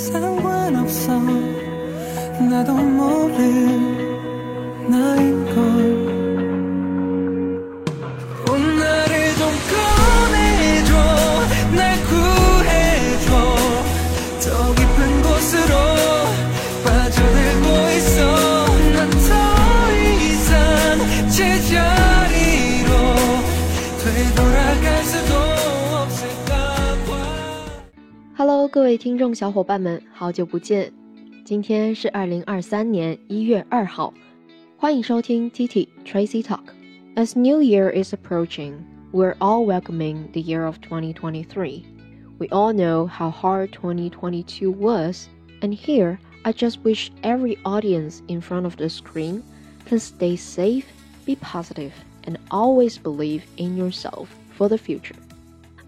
상관없어. 나도 모를 나인 걸 位听众小伙伴们，好久不见！今天是二零二三年一月二号，欢迎收听 TT Tracy Talk。As New Year is approaching, we're all welcoming the year of 2023. We all know how hard 2022 was, and here I just wish every audience in front of the screen can stay safe, be positive, and always believe in yourself for the future.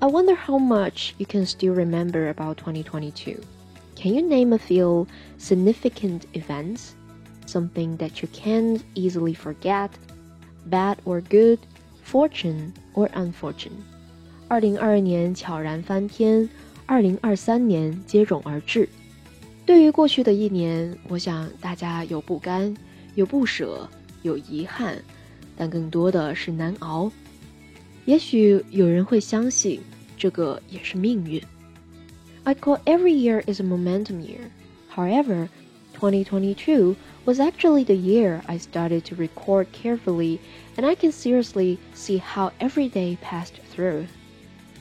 I wonder how much you can still remember about 2022. Can you name a few significant events? Something that you can't easily forget, bad or good, fortune or unfortunate. 二零二二年悄然翻篇，二零二三年接踵而至。对于过去的一年，我想大家有不甘，有不舍，有遗憾，但更多的是难熬。也许有人会相信， 这个也是命运。I call every year is a momentum year. However, 2022 was actually the year I started to record carefully, and I can seriously see how every day passed through.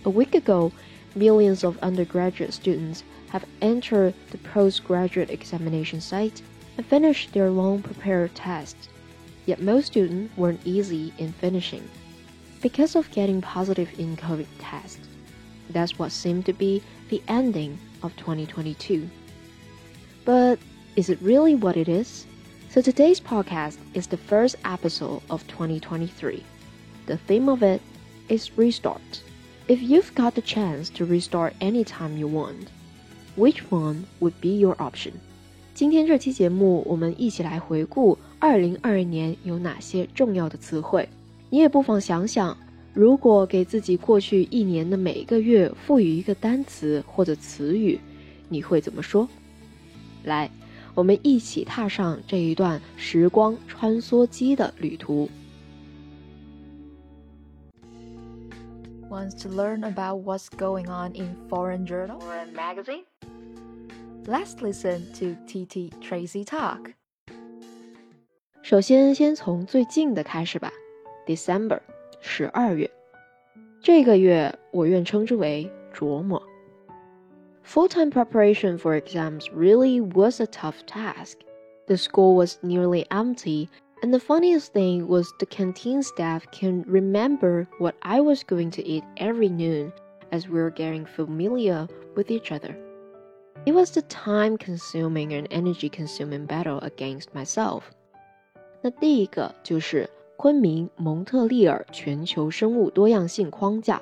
A week ago, millions of undergraduate students have entered the postgraduate examination site and finished their long prepared tests. Yet most students weren't easy in finishing because of getting positive in COVID tests. That's what seemed to be the ending of 2022. But is it really what it is? So today's podcast is the first episode of 2023. The theme of it is restart. If you've got the chance to restart anytime you want, which one would be your option? 今天这期节目，我们一起来回顾2022年有哪些重要的词汇。你也不妨想想， 如果给自己过去一年的每一个月赋予一个单词或者词语，你会怎么说？来，我们一起踏上这一段时光穿梭机的旅途。Wants to learn about what's going on in foreign journal or magazine? Let's listen to TT Tracy talk. 首先，先从最近的开始吧。December，十二月，这个月我愿称之为琢磨。Full-time preparation for exams really was a tough task. The school was nearly empty, and the funniest thing was the canteen staff can remember what I was going to eat every noon as we were getting familiar with each other. It was the time-consuming and energy-consuming battle against myself. 那第一个就是 昆明蒙特利尔全球生物多样性框架，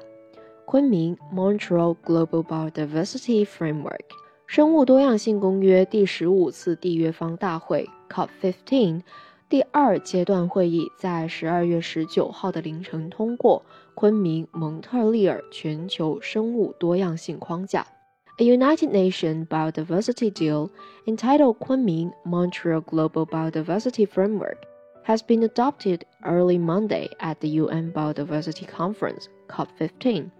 昆明 Montreal Global Biodiversity Framework 生物多样性公约第十五次缔约方大会 COP15 第二阶段会议在十二月十九号的凌晨通过昆明蒙特利尔全球生物多样性框架。A United Nations biodiversity deal entitled Kunming Montreal Global Biodiversity Framework has been adopted early Monday at the UN Biodiversity Conference (COP15).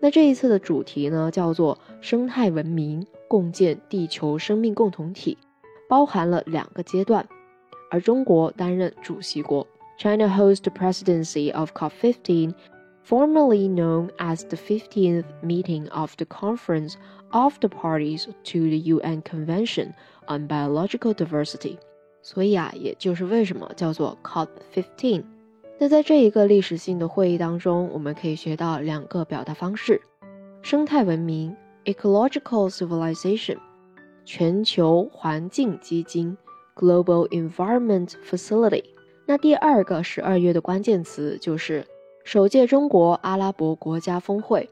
那这一次的主题呢，叫做“生态文明共建地球生命共同体”，包含了两个阶段，而中国担任主席国。China hosts the presidency of COP15, formerly known as the 15th meeting of the Conference of the Parties to the UN Convention on Biological Diversity. 所以啊，也就是为什么叫做 COP15。那在这一个历史性的会议当中，我们可以学到两个表达方式：生态文明 （Ecological Civilization）、全球环境基金 （Global Environment Facility）。那第二个十二月的关键词就是首届中国阿拉伯国家峰会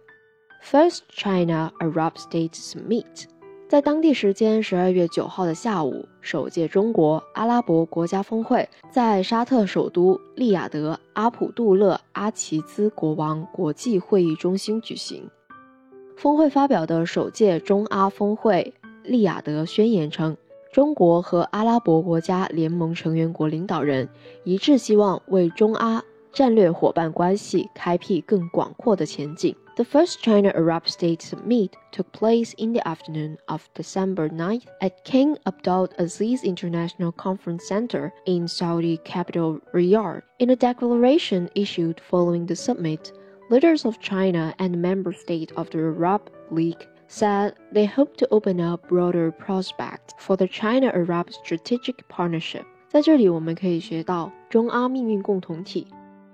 （First China Arab States Summit）。在当地时间十二月九号的下午，首届中国阿拉伯国家峰会在沙特首都利雅得阿卜杜勒阿齐兹国王国际会议中心举行。峰会发表的首届中阿峰会利雅得宣言称，中国和阿拉伯国家联盟成员国领导人一致希望为中阿战略伙伴关系开辟更广阔的前景。The first China-Arab State Summit took place in the afternoon of December 9th at King Abdul Aziz International Conference Center in Saudi capital Riyadh. In a declaration issued following the summit, leaders of China and member states of the Arab League said they hope to open up broader prospects for the China-Arab strategic partnership. 在这里，我们可以学到中阿命运共同体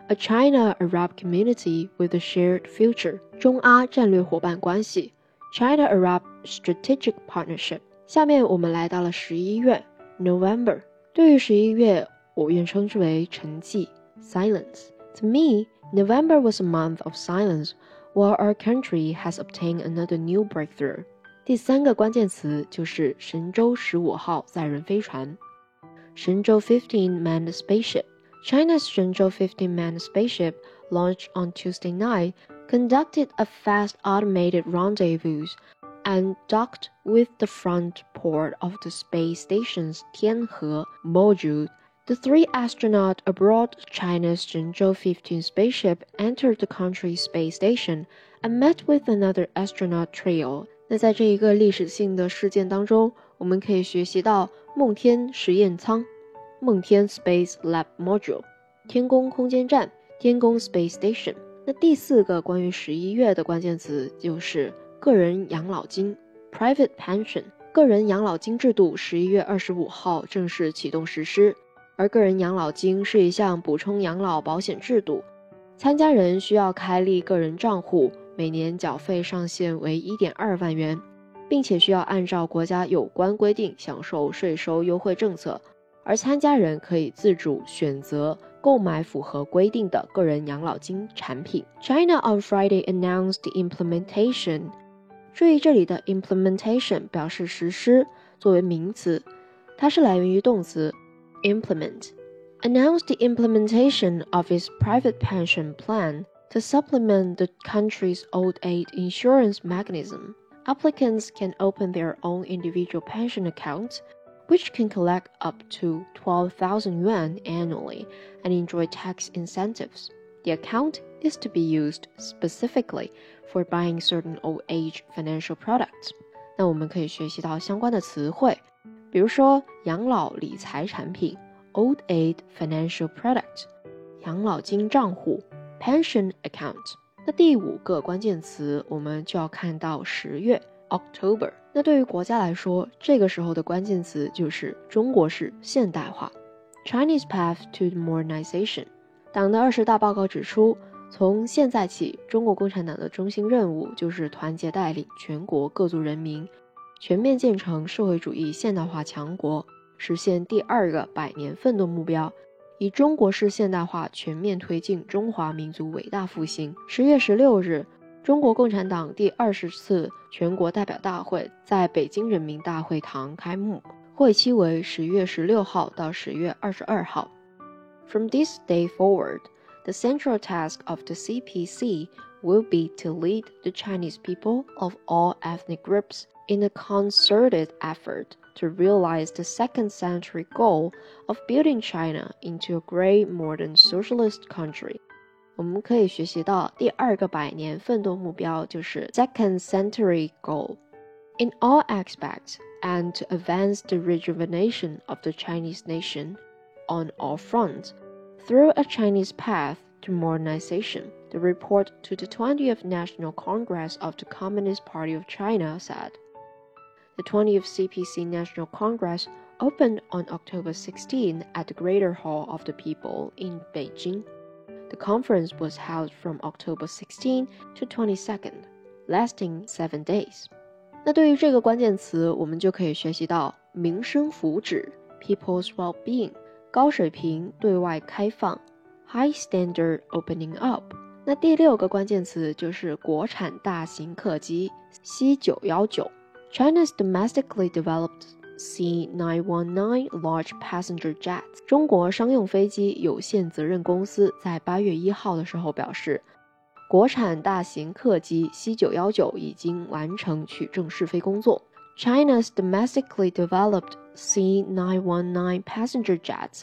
a China-Arab community with a shared future，中阿战略伙伴关系，China-Arab strategic partnership。下面我们来到了十一月，November。对于十一月，我愿称之为沉寂，silence。To me, November was a month of silence, while our country has obtained another new breakthrough。第三个关键词就是神舟十五号载人飞船，神舟 fifteen manned spaceship。 China's Shenzhou 15-man spaceship, launched on Tuesday night, conducted a fast automated rendezvous and docked with the front port of the space station's Tianhe module. The three astronauts aboard China's Shenzhou 15 spaceship entered the country's space station and met with another astronaut trio. 那在这一个历史性的事件当中，我们可以学习到梦天实验舱。 梦天 Space Lab Module，天宫空间站，天宫 Space Station。那第四个关于十一月的关键词就是个人养老金 Private Pension。个人养老金制度十一月二十五号正式启动实施，而个人养老金是一项补充养老保险制度，参加人需要开立个人账户，每年缴费上限为一点二万元，并且需要按照国家有关规定享受税收优惠政策。而参加人可以自主选择购买符合规定的个人养老金产品。China on Friday announced the implementation。注意这里的 implementation 表示实施，作为名词，它是来源于动词 implement。Announced the implementation of its private pension plan to supplement the country's old age insurance mechanism. Applicants can open their own individual pension accounts which can collect up to 12,000 yuan annually and enjoy tax incentives. The account is to be used specifically for buying certain old age financial products. 那我们可以学习到相关的词汇，比如说养老理财产品 （old age financial product）、养老金账户 （pension account）。那第五个关键词，我们就要看到十月 （October）。 那对于国家来说，这个时候的关键词就是中国式现代化，Chinese path to modernization。党的二十大报告指出，从现在起，中国共产党的中心任务就是团结带领全国各族人民，全面建成社会主义现代化强国，实现第二个百年奋斗目标，以中国式现代化全面推进中华民族伟大复兴。十月十六日。中国共产党第二十次全国代表大会在北京人民大会堂开幕，会期为十月十六号到十月二十二号。From this day forward, the central task of the CPC will be to lead the Chinese people of all ethnic groups in a concerted effort to realize the second century goal of building China into a great modern socialist country. 我们可以学习到第二个百年奋斗目标就是 second century goal in all aspects and to advance the rejuvenation of the Chinese nation on all fronts through a Chinese path to modernization. The report to the 20th National Congress of the Communist Party of China said. The 20th CPC National Congress opened on October 16 at the Greater Hall of the People in Beijing. The conference was held from October 16 to 22nd, lasting seven days. 那对于这个关键词，我们就可以学习到民生福祉 （people's well-being）、高水平对外开放 （high standard opening up）。那第六个关键词就是国产大型客机 C919。China's domestically developed C919 large passenger jets。中国商用飞机有限责任公司在八月一号的时候表示，国产大型客机 C919 已经完成取证试飞工作。 China's domestically developed C919 passenger jet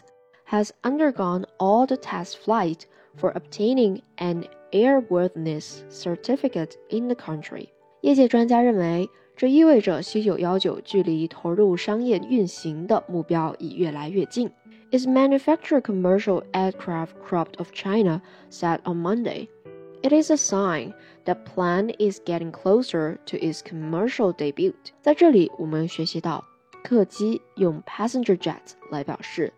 has undergone all the test flight for obtaining an airworthiness certificate in the country. 业界专家认为， 这意味着 C919 距离投入商业运行的目标已越来越近。Its manufacturer commercial aircraft crop of China said on Monday. It is a sign that plan is getting closer to its commercial debut。在这里，我们学习到客机用 passenger jet 来表示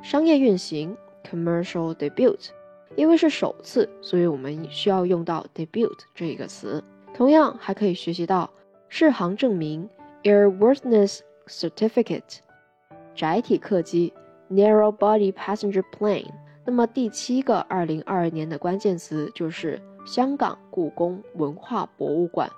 商业运行 commercial debut。因为是首次，所以我们需要用到 debut 这一个词。同样，还可以学习到适航证明 airworthiness certificate。窄体客机 narrow body passenger plane。那么第七个二零二二年的关键词就是香港故宫文化博物馆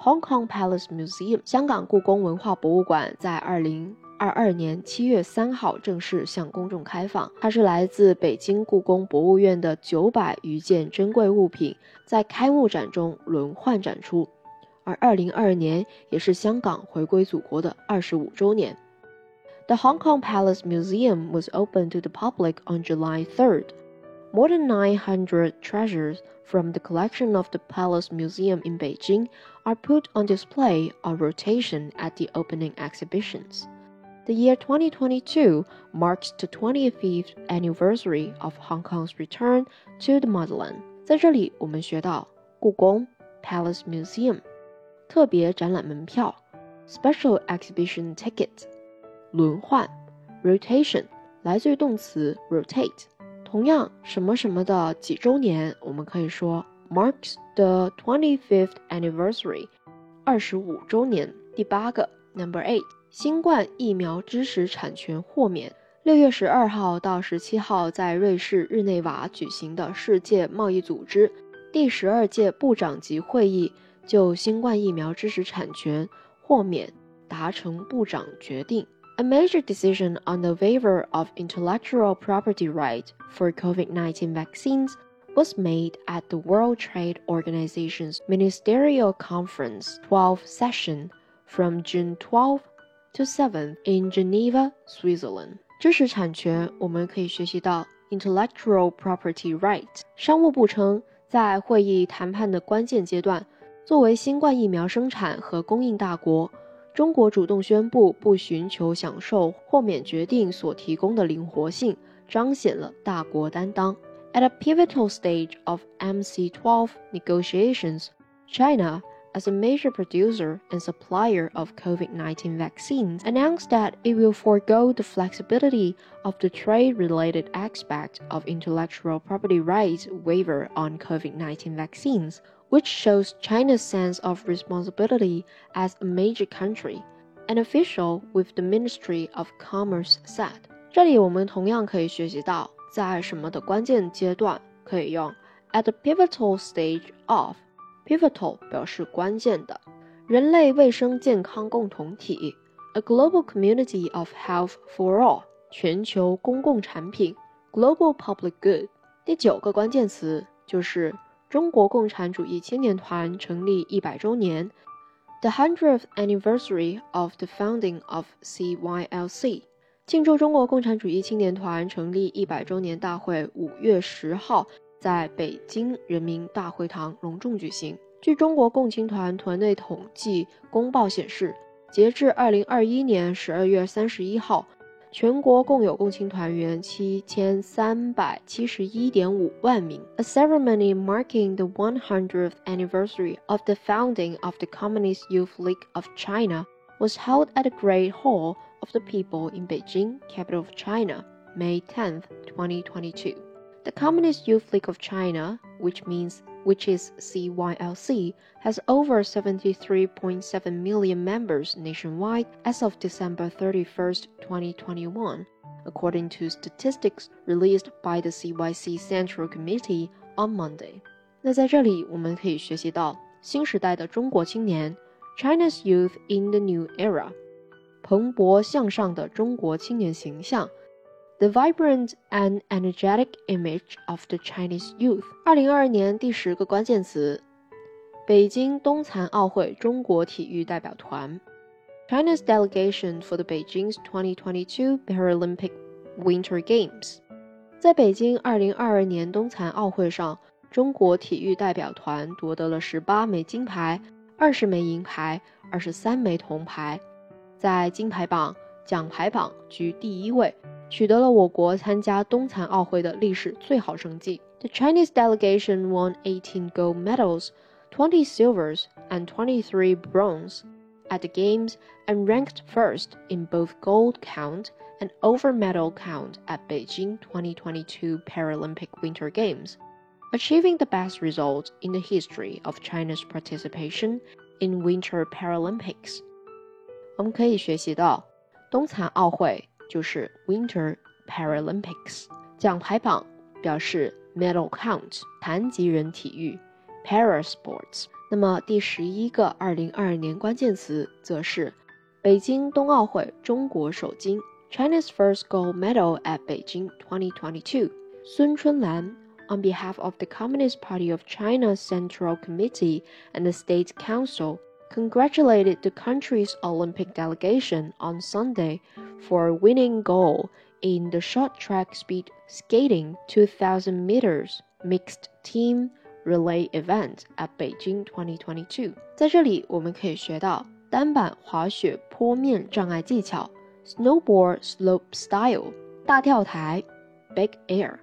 （Hong Kong Palace Museum）。香港故宫文化博物馆在二零二二年七月三号正式向公众开放。它是来自北京故宫博物院的九百余件珍贵物品，在开幕展中轮换展出。而二零二二年也是香港回归祖国的二十五周年。The Hong Kong Palace Museum was opened to the public on July 3rd. More than 900 treasures from the collection of the Palace Museum in Beijing are put on display on rotation at the opening exhibitions. The year 2022 marks the 25th anniversary of Hong Kong's return to the motherland. 在这里，我们学到故宫 Palace Museum 特别展览门票 Special Exhibition Ticket 轮换，rotation 来自于动词 rotate。同样，什么什么的几周年，我们可以说 marks the twenty-fifth anniversary，二十五周年。第八个，number eight，新冠疫苗知识产权豁免。六月十二号到十七号在瑞士日内瓦举行的世界贸易组织第十二届部长级会议就新冠疫苗知识产权豁免达成部长决定。A major decision on the waiver of intellectual property right for COVID 19 vaccines was made at the World Trade Organization's Ministerial Conference 12 session from June 12 to 7 in Geneva, Switzerland. 知识产权，我们可以学习到 intellectual property right。商务部称，在会议谈判的关键阶段， 作为新冠疫苗生产和供应大国。中国主动宣布不寻求享受豁免决定所提供的灵活性，彰显了大国担当。At a pivotal stage of MC12 negotiations, China, as a major producer and supplier of COVID 19 vaccines, announced that it will forego the flexibility of the trade related aspect of intellectual property rights waiver on COVID 19 vaccines which shows China's sense of responsibility as a major country. An official with the Ministry of Commerce said. 这里我们同样可以学习到，在什么的关键阶段可以用 at the pivotal stage of。pivotal 表示关键的，人类卫生健康共同体，a global community of health for all，全球公共产品，global public good。第九个关键词就是 中国共产主义青年团成立一百周年，the hundredth anniversary of the founding of CYLC，庆祝中国共产主义青年团成立一百周年大会五月十号在北京人民大会堂隆重举行。据中国共青团团内统计公报显示，截至二零二一年十二月三十一号。全国共有共青团员七千三百七十一点五万名。A ceremony marking the 100th anniversary of the founding of the Communist Youth League of China was held at the Great Hall of the People in Beijing, capital of China, May 10, 2022. The Communist Youth League of China, which means which is CYLC, has over 73.7 million members nationwide as of December 31st, 2021, according to statistics released by the CYC Central Committee on Monday. 那在这里，我们可以学习到新时代的中国青年 （China's Youth in the New Era），蓬勃向上的中国青年形象。 The vibrant and energetic image of the Chinese youth。二零二二年第十个关键词：北京冬残奥会中国体育代表团。China's delegation for the Beijing's 2022 Paralympic Winter Games。在北京2022年冬残奥会上，中国体育代表团夺得了18枚金牌、20枚银牌、23枚铜牌，在金牌榜、奖牌榜居第一位，取得了我国参加冬残奥会的历史最好成绩。The Chinese delegation won 18 gold medals, 20 silvers, and 23 bronze at the Games and ranked first in both gold count and over medal count at Beijing 2022 Paralympic Winter Games, achieving the best result in the history of China's participation in Winter Paralympics. 我们可以学习到， 冬残奥会就是 Winter Paralympics，奖牌榜表示 medal count，残疾人体育 Parasports。那么第十一个二零二二年关键词则是北京冬奥会中国首金，China's first gold medal at Beijing 2022。孙春兰 on behalf of the Communist Party of China Central Committee and the State Council congratulated the country's Olympic delegation on Sunday for winning gold in the short track speed skating 2000 meters mixed team relay event at Beijing 2022。在这里，我们可以学到单板滑雪坡面障碍技巧 （snowboard slope style）、大跳台 （big air）。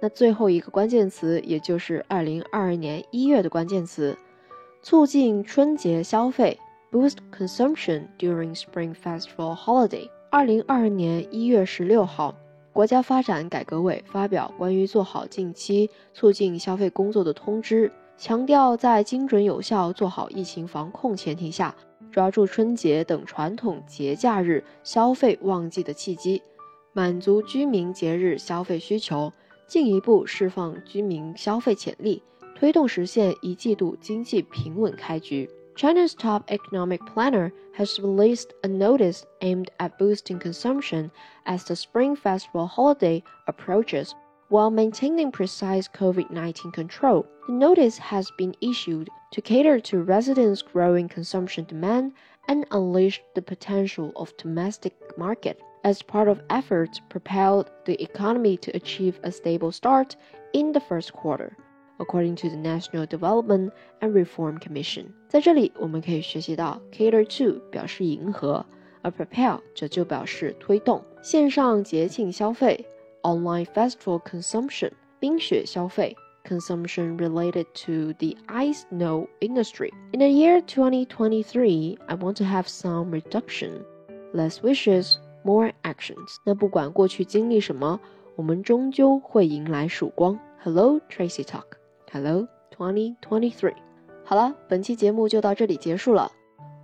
那最后一个关键词，也就是二零二二年一月的关键词， 促进春节消费 （boost consumption during Spring Festival holiday）。二零二二年一月十六号。国家发展改革委发表关于做好近期促进消费工作的通知，强调在精准有效做好疫情防控前提下，抓住春节等传统节假日消费旺季的契机，满足居民节日消费需求，进一步释放居民消费潜力，推动实现一季度经济平稳开局。China's top economic planner has released a notice aimed at boosting consumption as the Spring Festival holiday approaches while maintaining precise COVID 19 control. The notice has been issued to cater to residents' growing consumption demand and unleash the potential of domestic market as part of efforts propel the economy to achieve a stable start in the first quarter according to the National Development and Reform Commission。在这里，我们可以学习到 cater to 表示迎合，而 propel 这就表示推动。线上节庆消费 online festival consumption 冰雪消费 consumption related to the ice snow industry. In the year 2023, I want to have some reduction, less wishes, more actions. 那不管过去经历什么，我们终究会迎来曙光。Hello, Tracy Talk. Hello Twenty Twenty Three 好了，本期节目就到这里结束了。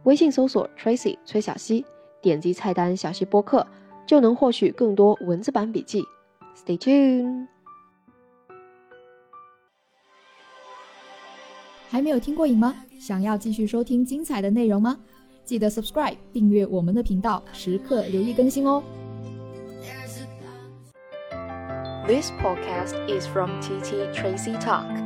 微信搜索 Tracy 崔小溪，点击菜单小溪播客，就能获取更多文字版笔记。Stay tuned。还没有听过瘾吗？想要继续收听精彩的内容吗？记得 subscribe 订阅我们的频道，时刻留意更新哦。This podcast is from TT Tracy Talk.